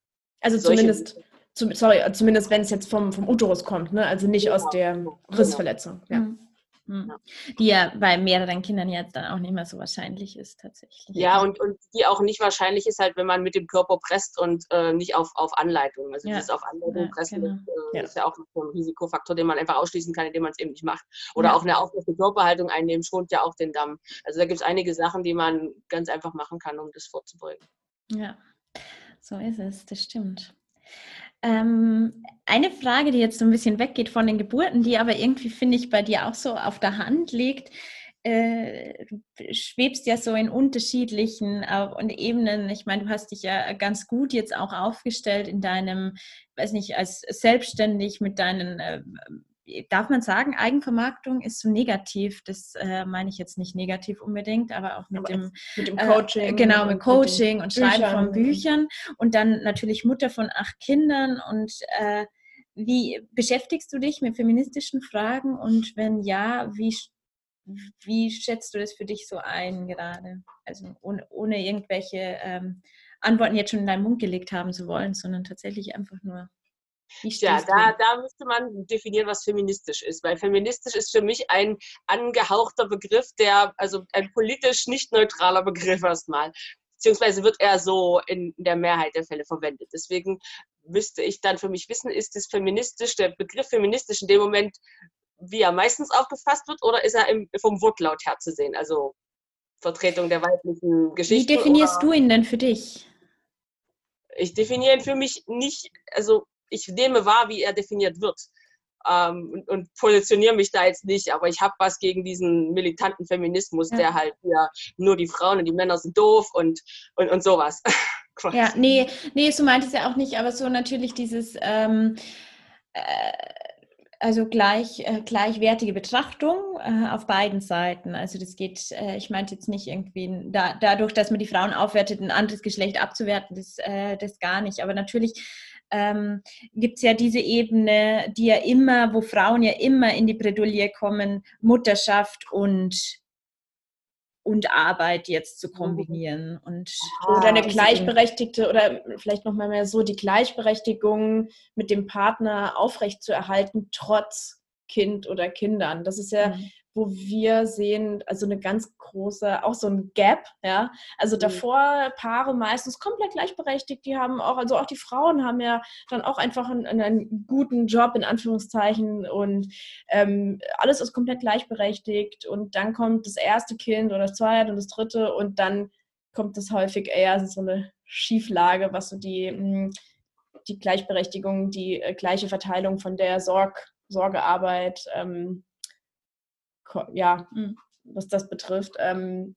S3: also zumindest, zum, sorry, zumindest wenn es jetzt vom, vom Uterus kommt, ne? also nicht aus der genau. Rissverletzung. Ja. Mhm.
S1: mhm. Die ja bei mehreren Kindern jetzt dann auch nicht mehr so wahrscheinlich ist tatsächlich.
S2: Ja, und, und die auch nicht wahrscheinlich ist halt, wenn man mit dem Körper presst und äh, nicht auf, auf Anleitung. Also ja. dieses auf Anleitung ja, pressen genau. äh, ja. ist ja auch ein Risikofaktor, den man einfach ausschließen kann, indem man es eben nicht macht. Oder ja. auch eine aufrechte Körperhaltung einnehmen, schont ja auch den Damm. Also da gibt es einige Sachen, die man ganz einfach machen kann, um das vorzubeugen.
S1: Ja. So ist es, das stimmt. Ähm, eine Frage, die jetzt so ein bisschen weggeht von den Geburten, die aber irgendwie, finde ich, bei dir auch so auf der Hand liegt. Äh, du schwebst ja so in unterschiedlichen äh, Ebenen. Ich meine, du hast dich ja ganz gut jetzt auch aufgestellt in deinem, weiß nicht, als selbstständig mit deinen äh, darf man sagen, Eigenvermarktung ist so negativ. Das äh, meine ich jetzt nicht negativ unbedingt, aber auch mit, aber dem, mit dem äh, Coaching. Äh, genau, mit Coaching und Schreiben Büchern. von Büchern und dann natürlich Mutter von acht Kindern. Und äh, wie beschäftigst du dich mit feministischen Fragen? Und wenn ja, wie, wie schätzt du das für dich so ein gerade? Also ohne, ohne irgendwelche ähm, Antworten jetzt schon in deinen Mund gelegt haben zu wollen, sondern tatsächlich einfach nur
S2: ja, da, da müsste man definieren, was feministisch ist, weil feministisch ist für mich ein angehauchter Begriff, der, also ein politisch nicht neutraler Begriff erstmal, beziehungsweise wird er so in der Mehrheit der Fälle verwendet. Deswegen müsste ich dann für mich wissen, ist es feministisch, der Begriff feministisch in dem Moment, wie er meistens aufgefasst wird, oder ist er im, vom Wortlaut her zu sehen, also Vertretung der weiblichen Geschichte?
S1: Wie definierst du ihn denn für dich?
S2: Ich definiere ihn für mich nicht, also ich nehme wahr, wie er definiert wird. Ähm, und, und, positioniere mich da jetzt nicht, aber ich habe was gegen diesen militanten Feminismus, ja. der halt ja nur die Frauen und die Männer sind doof und, und, und sowas. [LAUGHS]
S1: ja, nee, nee, so meint es ja auch nicht, aber so natürlich dieses ähm, äh, also gleich, äh, gleichwertige Betrachtung äh, auf beiden Seiten. Also das geht, äh, ich meinte jetzt nicht irgendwie da, dadurch, dass man die Frauen aufwertet, ein anderes Geschlecht abzuwerten, das, äh, das gar nicht. Aber natürlich ähm, gibt es ja diese Ebene, die ja immer, wo Frauen ja immer in die Bredouille kommen, Mutterschaft und und Arbeit jetzt zu kombinieren. Und
S3: oder eine gleichberechtigte oder vielleicht noch mal mehr so die Gleichberechtigung mit dem Partner aufrechtzuerhalten, trotz Kind oder Kindern. Das ist ja mhm wo wir sehen, also eine ganz große, auch so ein Gap, ja. Also mhm. davor Paare meistens komplett gleichberechtigt, die haben auch, also auch die Frauen haben ja dann auch einfach einen, einen guten Job in Anführungszeichen und ähm, alles ist komplett gleichberechtigt und dann kommt das erste Kind oder das zweite und das dritte und dann kommt es häufig eher so eine Schieflage, was so die, hm, die Gleichberechtigung, die äh, gleiche Verteilung von der Sorg, Sorgearbeit ähm, ja, hm, was das betrifft. Ähm,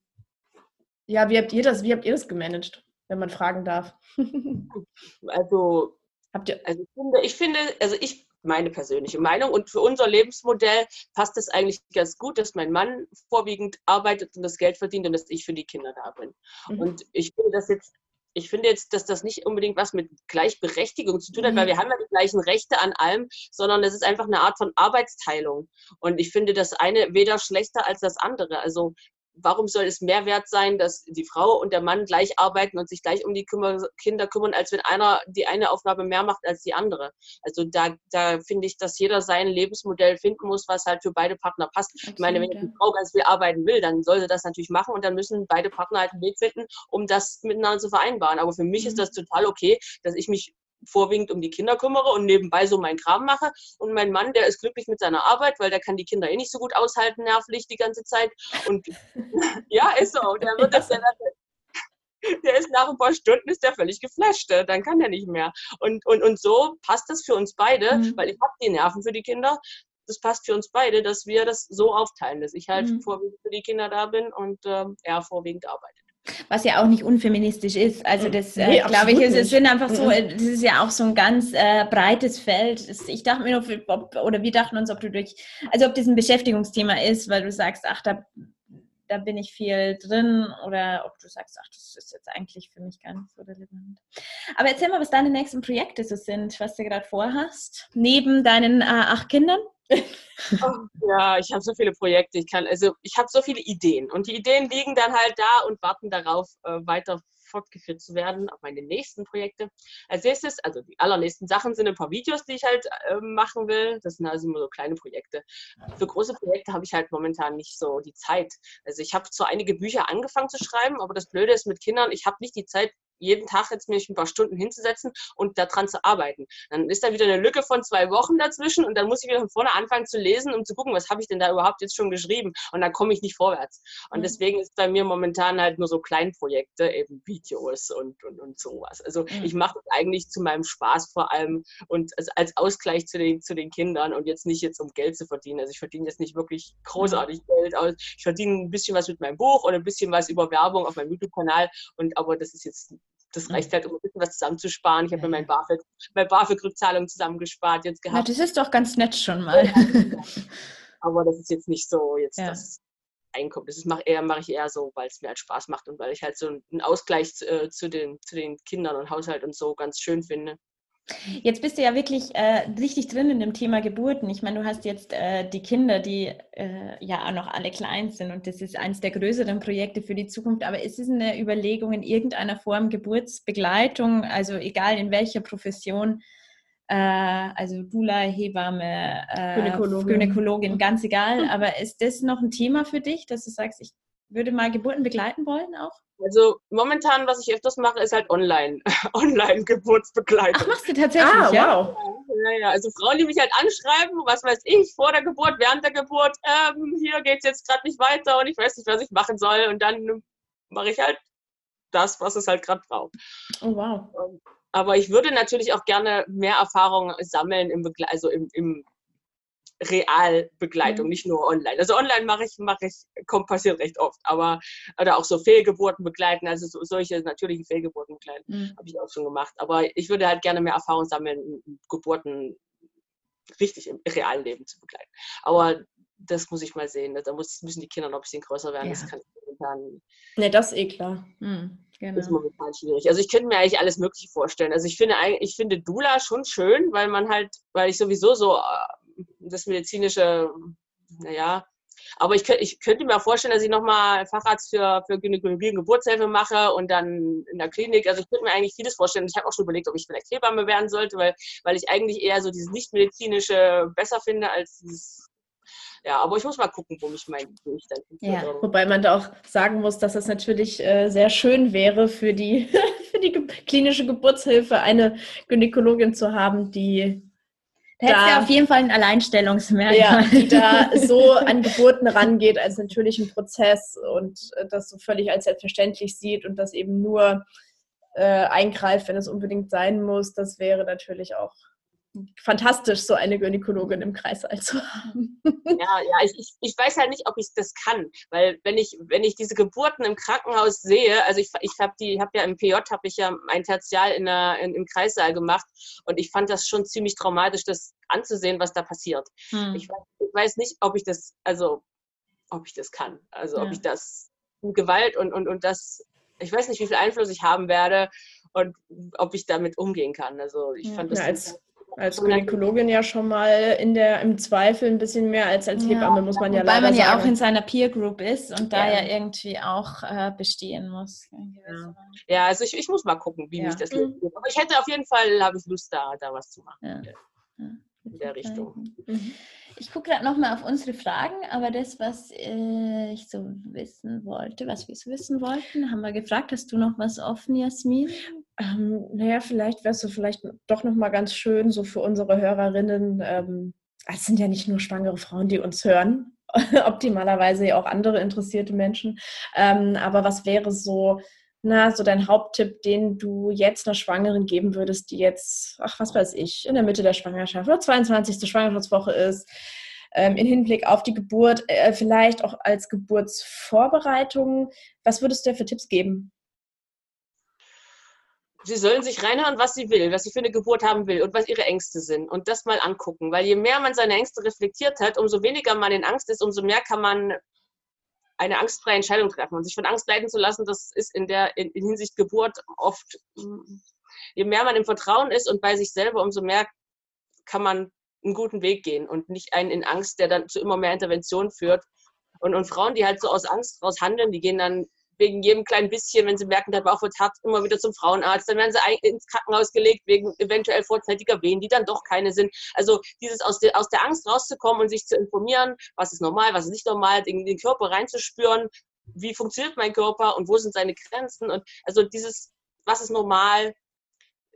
S3: ja, wie habt ihr das, wie habt ihr das gemanagt, wenn man fragen darf? [LAUGHS]
S2: also, habt ihr, also ich finde, ich finde, also ich meine persönliche Meinung. Und für unser Lebensmodell passt es eigentlich ganz gut, dass mein Mann vorwiegend arbeitet und das Geld verdient und dass ich für die Kinder da bin. Mhm. Und ich finde das jetzt ich finde jetzt, dass das nicht unbedingt was mit Gleichberechtigung zu tun hat, mhm. weil wir haben ja die gleichen Rechte an allem, sondern es ist einfach eine Art von Arbeitsteilung. Und ich finde das eine weder schlechter als das andere. Also warum soll es mehr wert sein, dass die Frau und der Mann gleich arbeiten und sich gleich um die Kümmer Kinder kümmern, als wenn einer die eine Aufgabe mehr macht als die andere? Also da, da finde ich, dass jeder sein Lebensmodell finden muss, was halt für beide Partner passt. Absolut, ich meine, wenn die Frau ganz viel arbeiten will, dann soll sie das natürlich machen und dann müssen beide Partner halt einen Weg finden, um das miteinander zu vereinbaren. Aber für mich mhm. ist das total okay, dass ich mich vorwiegend um die Kinder kümmere und nebenbei so meinen Kram mache. Und mein Mann, der ist glücklich mit seiner Arbeit, weil der kann die Kinder eh nicht so gut aushalten, nervlich die ganze Zeit. Und [LAUGHS] ja, ist so. Der wird das ja [LAUGHS] der ist nach ein paar Stunden ist der völlig geflasht, dann kann der nicht mehr. Und, und, und so passt das für uns beide, mhm. weil ich habe die Nerven für die Kinder. Das passt für uns beide, dass wir das so aufteilen, dass ich halt mhm. vorwiegend für die Kinder da bin und äh, er vorwiegend arbeitet.
S1: Was ja auch nicht unfeministisch ist. Also hm. das, äh, nee, glaube ich, es sind einfach so, mhm. das ist ja auch so ein ganz äh, breites Feld. Ich dachte mir, ob, oder wir dachten uns, ob du durch, also ob das ein Beschäftigungsthema ist, weil du sagst, ach, da, da bin ich viel drin, oder ob du sagst, ach, das ist jetzt eigentlich für mich gar nicht so relevant. Aber erzähl mal, was deine nächsten Projekte so sind, was du gerade vorhast, neben deinen äh, acht Kindern.
S2: Oh, [LAUGHS] ja, ich habe so viele Projekte. Ich kann, also ich habe so viele Ideen und die Ideen liegen dann halt da und warten darauf, äh, weiter fortgeführt zu werden auf meine nächsten Projekte. Als nächstes, also die allernächsten Sachen sind ein paar Videos, die ich halt äh, machen will. Das sind also immer so kleine Projekte. Für große Projekte habe ich halt momentan nicht so die Zeit. Also ich habe zwar einige Bücher angefangen zu schreiben, aber das Blöde ist mit Kindern, ich habe nicht die Zeit, jeden Tag jetzt mich ein paar Stunden hinzusetzen und daran zu arbeiten. Dann ist da wieder eine Lücke von zwei Wochen dazwischen und dann muss ich wieder von vorne anfangen zu lesen, um zu gucken, was habe ich denn da überhaupt jetzt schon geschrieben und dann komme ich nicht vorwärts. Und mhm. deswegen ist bei mir momentan halt nur so Kleinprojekte, eben Videos und, und, und sowas. Also mhm. ich mache das eigentlich zu meinem Spaß vor allem und als Ausgleich zu den, zu den Kindern und jetzt nicht jetzt um Geld zu verdienen. Also ich verdiene jetzt nicht wirklich großartig mhm. Geld, aber ich verdiene ein bisschen was mit meinem Buch und ein bisschen was über Werbung auf meinem YouTube-Kanal und aber das ist jetzt das mhm. reicht halt, um ein bisschen was zusammenzusparen. Ich habe mir mein BAföG, mein BAföG-Rückzahlung zusammengespart jetzt gehabt.
S1: Ja, das ist doch ganz nett schon mal. [LAUGHS]
S2: Aber das ist jetzt nicht so jetzt ja. das Einkommen. Das mache mach ich eher so, weil es mir halt Spaß macht und weil ich halt so einen Ausgleich äh, zu, den, zu den Kindern und Haushalt und so ganz schön finde.
S1: Jetzt bist du ja wirklich äh, richtig drin in dem Thema Geburten. Ich meine, du hast jetzt äh, die Kinder, die äh, ja auch noch alle klein sind und das ist eines der größeren Projekte für die Zukunft. Aber ist es eine Überlegung in irgendeiner Form Geburtsbegleitung, also egal in welcher Profession, äh, also Dula, Hebamme, äh, Gynäkologin. Gynäkologin, ganz egal. Aber ist das noch ein Thema für dich, dass du sagst, ich würde mal Geburten begleiten wollen auch?
S2: Also momentan, was ich öfters mache, ist halt online, [LAUGHS] Online-Geburtsbegleitung.
S1: Ach, machst du tatsächlich, ah, ja?
S2: Wow. Ja, ja, also Frauen, die mich halt anschreiben, was weiß ich, vor der Geburt, während der Geburt, ähm, hier geht es jetzt gerade nicht weiter und ich weiß nicht, was ich machen soll und dann mache ich halt das, was es halt gerade braucht.
S1: Oh, wow.
S2: Aber ich würde natürlich auch gerne mehr Erfahrung sammeln im, Begle also im, im Realbegleitung, mhm. nicht nur online. Also online mache ich, mache ich, kommt passiert recht oft, aber oder auch so Fehlgeburten begleiten, also so, solche natürlichen Fehlgeburten begleiten, mhm. habe ich auch schon gemacht. Aber ich würde halt gerne mehr Erfahrung sammeln, Geburten richtig im realen Leben zu begleiten. Aber das muss ich mal sehen. Da muss, müssen die Kinder noch ein bisschen größer werden. Ja. Das kann ich
S3: momentan. Ne, das ist eh klar. Hm,
S2: genau. Das ist momentan schwierig. Also ich könnte mir eigentlich alles Mögliche vorstellen. Also ich finde ich finde Dula schon schön, weil man halt, weil ich sowieso so äh, das medizinische, naja, Aber ich, ich könnte mir vorstellen, dass ich nochmal Facharzt für, für Gynäkologie und Geburtshilfe mache und dann in der Klinik. Also ich könnte mir eigentlich vieles vorstellen. Ich habe auch schon überlegt, ob ich vielleicht Hebamme werden sollte, weil, weil ich eigentlich eher so dieses Nichtmedizinische besser finde als dieses ja, aber ich muss mal gucken, wo mich mein Weg dann
S3: ja. Wobei man da auch sagen muss, dass es natürlich äh, sehr schön wäre für die, [LAUGHS] für die klinische Geburtshilfe eine Gynäkologin zu haben, die
S1: da hättest ja auf jeden Fall ein Alleinstellungsmerkmal.
S3: Ja, die da [LAUGHS] so an Geburten rangeht als natürlichen Prozess und äh, das so völlig als selbstverständlich sieht und das eben nur äh, eingreift, wenn es unbedingt sein muss. Das wäre natürlich auch fantastisch, so eine Gynäkologin im Kreißsaal zu haben.
S2: Ja, ja, ich, ich, ich weiß halt nicht, ob ich das kann, weil wenn ich, wenn ich diese Geburten im Krankenhaus sehe, also ich, ich habe die, habe ja im PJ, habe ich ja ein Tertial in der, in, im Kreissaal gemacht und ich fand das schon ziemlich traumatisch, das anzusehen, was da passiert. Hm. Ich, weiß, ich, weiß, nicht, ob ich das, also ob ich das kann, also ja. ob ich das Gewalt und, und, und das, ich weiß nicht, wie viel Einfluss ich haben werde und ob ich damit umgehen kann. Also ich fand das
S3: ja, als, als Gynäkologin ja schon mal in der, im Zweifel ein bisschen mehr als als Hebamme, ja, muss man ja
S1: leider sagen. Weil man ja auch in seiner Peer Group ist und da ja, ja irgendwie auch äh, bestehen muss.
S2: Ja. ja, also ich, ich muss mal gucken, wie mich das mhm. Aber ich hätte auf jeden Fall, habe ich Lust, da, da was zu machen. In der Richtung.
S1: Mhm. Ich gucke gerade nochmal auf unsere Fragen, aber das, was äh, ich so wissen wollte, was wir so wissen wollten, haben wir gefragt. Hast du noch was offen, Jasmin?
S3: Ähm, naja, vielleicht wäre es so vielleicht doch nochmal ganz schön, so für unsere Hörerinnen. Ähm, es sind ja nicht nur schwangere Frauen, die uns hören, [LAUGHS] optimalerweise ja auch andere interessierte Menschen. Ähm, aber was wäre so, na, so dein Haupttipp, den du jetzt einer Schwangeren geben würdest, die jetzt, ach, was weiß ich, in der Mitte der Schwangerschaft oder 22. Schwangerschaftswoche ist, ähm, in Hinblick auf die Geburt, äh, vielleicht auch als Geburtsvorbereitung. Was würdest du dir für Tipps geben?
S2: Sie sollen sich reinhören, was sie will, was sie für eine Geburt haben will und was ihre Ängste sind und das mal angucken. Weil je mehr man seine Ängste reflektiert hat, umso weniger man in Angst ist, umso mehr kann man eine angstfreie Entscheidung treffen. Und sich von Angst leiten zu lassen, das ist in der in, in Hinsicht Geburt oft, je mehr man im Vertrauen ist und bei sich selber, umso mehr kann man einen guten Weg gehen und nicht einen in Angst, der dann zu immer mehr Intervention führt. Und, und Frauen, die halt so aus Angst raus handeln, die gehen dann wegen jedem kleinen bisschen, wenn sie merken, der Bauch wird hart, immer wieder zum Frauenarzt. Dann werden sie ins Krankenhaus gelegt wegen eventuell vorzeitiger Wehen, die dann doch keine sind. Also dieses aus der, aus der Angst rauszukommen und sich zu informieren, was ist normal, was ist nicht normal, in den Körper reinzuspüren, wie funktioniert mein Körper und wo sind seine Grenzen und also dieses, was ist normal,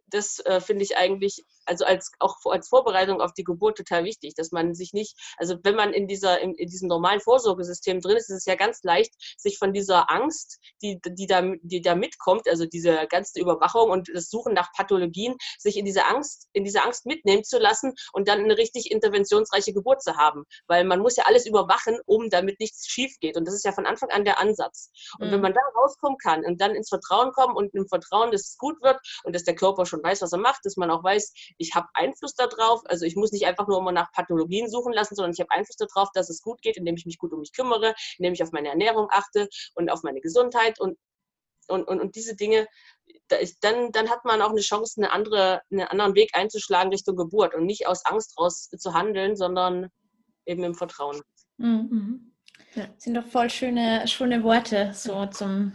S2: das äh, finde ich eigentlich, also als auch als Vorbereitung auf die Geburt total wichtig, dass man sich nicht, also wenn man in dieser, in, in diesem normalen Vorsorgesystem drin ist, ist es ja ganz leicht, sich von dieser Angst, die, die da, die da mitkommt, also diese ganze Überwachung und das Suchen nach Pathologien, sich in diese Angst, in diese Angst mitnehmen zu lassen und dann eine richtig interventionsreiche Geburt zu haben. Weil man muss ja alles überwachen, um damit nichts schief geht. Und das ist ja von Anfang an der Ansatz. Und mhm. wenn man da rauskommen kann und dann ins Vertrauen kommen und im Vertrauen, dass es gut wird und dass der Körper schon weiß, was er macht, dass man auch weiß, ich habe Einfluss darauf. Also ich muss nicht einfach nur immer nach Pathologien suchen lassen, sondern ich habe Einfluss darauf, dass es gut geht, indem ich mich gut um mich kümmere, indem ich auf meine Ernährung achte und auf meine Gesundheit und und, und, und diese Dinge, dann, dann hat man auch eine Chance, eine andere, einen anderen Weg einzuschlagen Richtung Geburt und nicht aus Angst raus zu handeln, sondern eben im Vertrauen.
S1: Mhm. Ja. Das sind doch voll schöne, schöne Worte so zum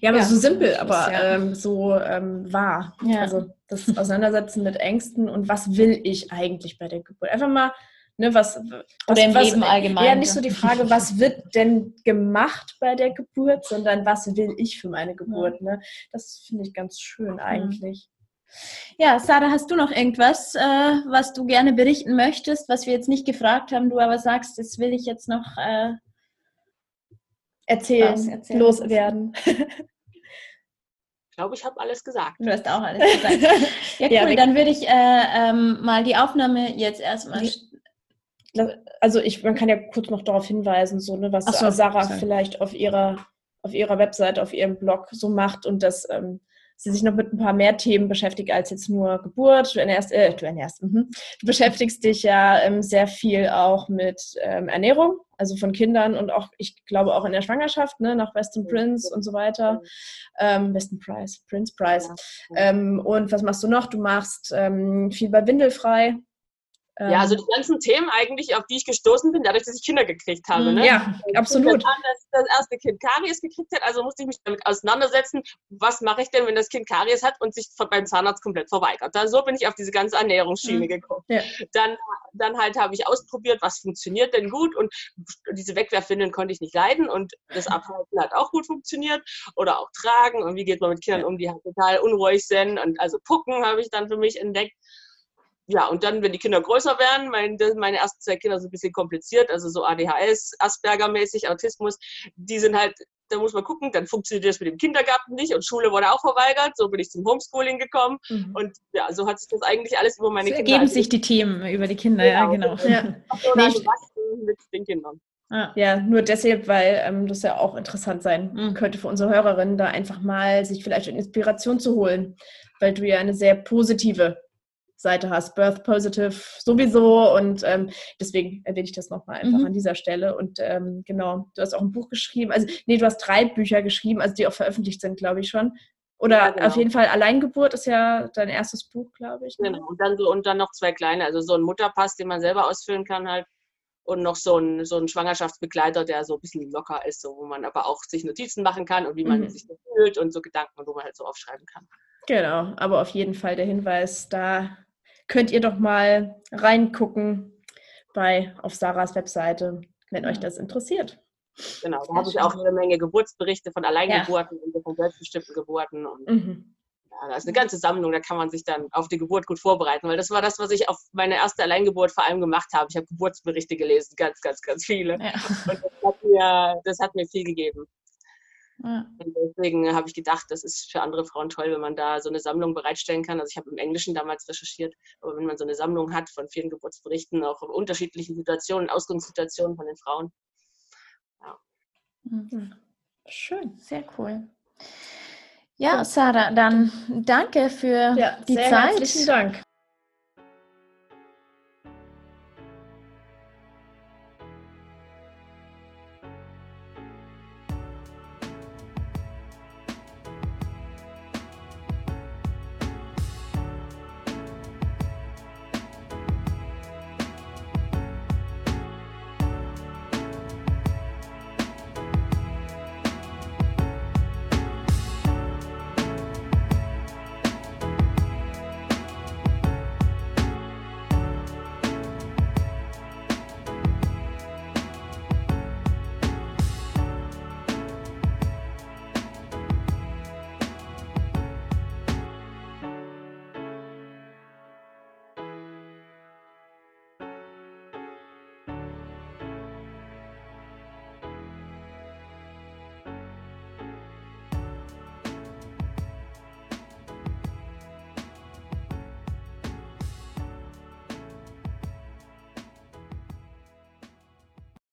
S3: ja, aber ja, so simpel, aber ja. ähm, so ähm, wahr. Ja. Also das Auseinandersetzen mit Ängsten und was will ich eigentlich bei der Geburt? Einfach mal, ne, was, was
S1: Oder im was, Leben allgemein.
S3: Ja, nicht so die Frage, was wird denn gemacht bei der Geburt, sondern was will ich für meine Geburt? Ne? Das finde ich ganz schön eigentlich.
S1: Ja, Sarah, hast du noch irgendwas, äh, was du gerne berichten möchtest, was wir jetzt nicht gefragt haben, du aber sagst, das will ich jetzt noch äh,
S3: erzählen, erzählen. loswerden.
S2: Ich glaube, ich habe alles gesagt.
S1: Du hast auch alles gesagt. [LAUGHS] Ja, cool. Ja, dann würde ich äh, ähm, mal die Aufnahme jetzt erstmal.
S3: Also ich, man kann ja kurz noch darauf hinweisen, so, ne, was so, Sarah sorry. vielleicht auf ihrer, auf ihrer Webseite, auf ihrem Blog so macht und das ähm, sie sich noch mit ein paar mehr Themen beschäftigt als jetzt nur Geburt. Du ernährst, äh, du, ernährst mhm. du beschäftigst dich ja ähm, sehr viel auch mit ähm, Ernährung, also von Kindern und auch, ich glaube, auch in der Schwangerschaft, ne, nach Weston Prince und so weiter. Ähm, Weston Price, Prince Price. Ähm, und was machst du noch? Du machst ähm, viel bei Windelfrei.
S2: Ja, also die ganzen Themen eigentlich, auf die ich gestoßen bin, dadurch, dass ich Kinder gekriegt habe.
S3: Mhm.
S2: Ne?
S3: Ja, absolut.
S2: An, dass das erste Kind Karies gekriegt hat, also musste ich mich damit auseinandersetzen, was mache ich denn, wenn das Kind Karies hat und sich beim Zahnarzt komplett verweigert. Dann, so bin ich auf diese ganze Ernährungsschiene mhm. gekommen. Ja. Dann, dann halt habe ich ausprobiert, was funktioniert denn gut und diese Wegwerfwindeln konnte ich nicht leiden und das Abhalten hat auch gut funktioniert oder auch Tragen und wie geht man mit Kindern um, die halt total unruhig sind und also Pucken habe ich dann für mich entdeckt ja, und dann, wenn die Kinder größer werden, mein, meine ersten zwei Kinder sind ein bisschen kompliziert, also so ADHS, Asperger-mäßig, Autismus, die sind halt, da muss man gucken, dann funktioniert das mit dem Kindergarten nicht und Schule wurde auch verweigert, so bin ich zum Homeschooling gekommen mhm. und ja, so hat sich das eigentlich alles über meine
S1: so
S2: Kinder...
S1: ergeben sich die Themen über die Kinder, genau. ja, genau. Ja.
S3: Nee, mit den Kindern. Ja, nur deshalb, weil ähm, das ja auch interessant sein mhm. könnte für unsere Hörerinnen, da einfach mal sich vielleicht eine Inspiration zu holen, weil du ja eine sehr positive Seite hast, Birth Positive sowieso und ähm, deswegen erwähne ich das nochmal einfach mhm. an dieser Stelle und ähm, genau, du hast auch ein Buch geschrieben, also nee, du hast drei Bücher geschrieben, also die auch veröffentlicht sind, glaube ich schon. Oder ja, genau. auf jeden Fall Alleingeburt ist ja dein erstes Buch, glaube ich.
S2: Ne? Genau, und dann so und dann noch zwei kleine, also so ein Mutterpass, den man selber ausfüllen kann halt und noch so ein, so ein Schwangerschaftsbegleiter, der so ein bisschen locker ist, so, wo man aber auch sich Notizen machen kann und wie man mhm. sich fühlt und so Gedanken, wo man halt so aufschreiben kann.
S3: Genau, aber auf jeden Fall der Hinweis, da könnt ihr doch mal reingucken bei auf Sarahs Webseite, wenn euch das interessiert.
S2: Genau, da habe ich auch eine Menge Geburtsberichte von Alleingeburten ja. und von selbstbestimmten Geburten. Und mhm. ja, da ist eine ganze Sammlung, da kann man sich dann auf die Geburt gut vorbereiten, weil das war das, was ich auf meine erste Alleingeburt vor allem gemacht habe. Ich habe Geburtsberichte gelesen, ganz, ganz, ganz viele. Ja. Und das hat, mir, das hat mir viel gegeben. Ja. Und deswegen habe ich gedacht, das ist für andere Frauen toll, wenn man da so eine Sammlung bereitstellen kann. Also ich habe im Englischen damals recherchiert, aber wenn man so eine Sammlung hat von vielen Geburtsberichten, auch in unterschiedlichen Situationen, Ausgangssituationen von den Frauen.
S1: Ja. Mhm. Schön, sehr cool. Ja, Sarah, dann danke für ja, die
S3: sehr
S1: Zeit.
S3: Herzlichen Dank.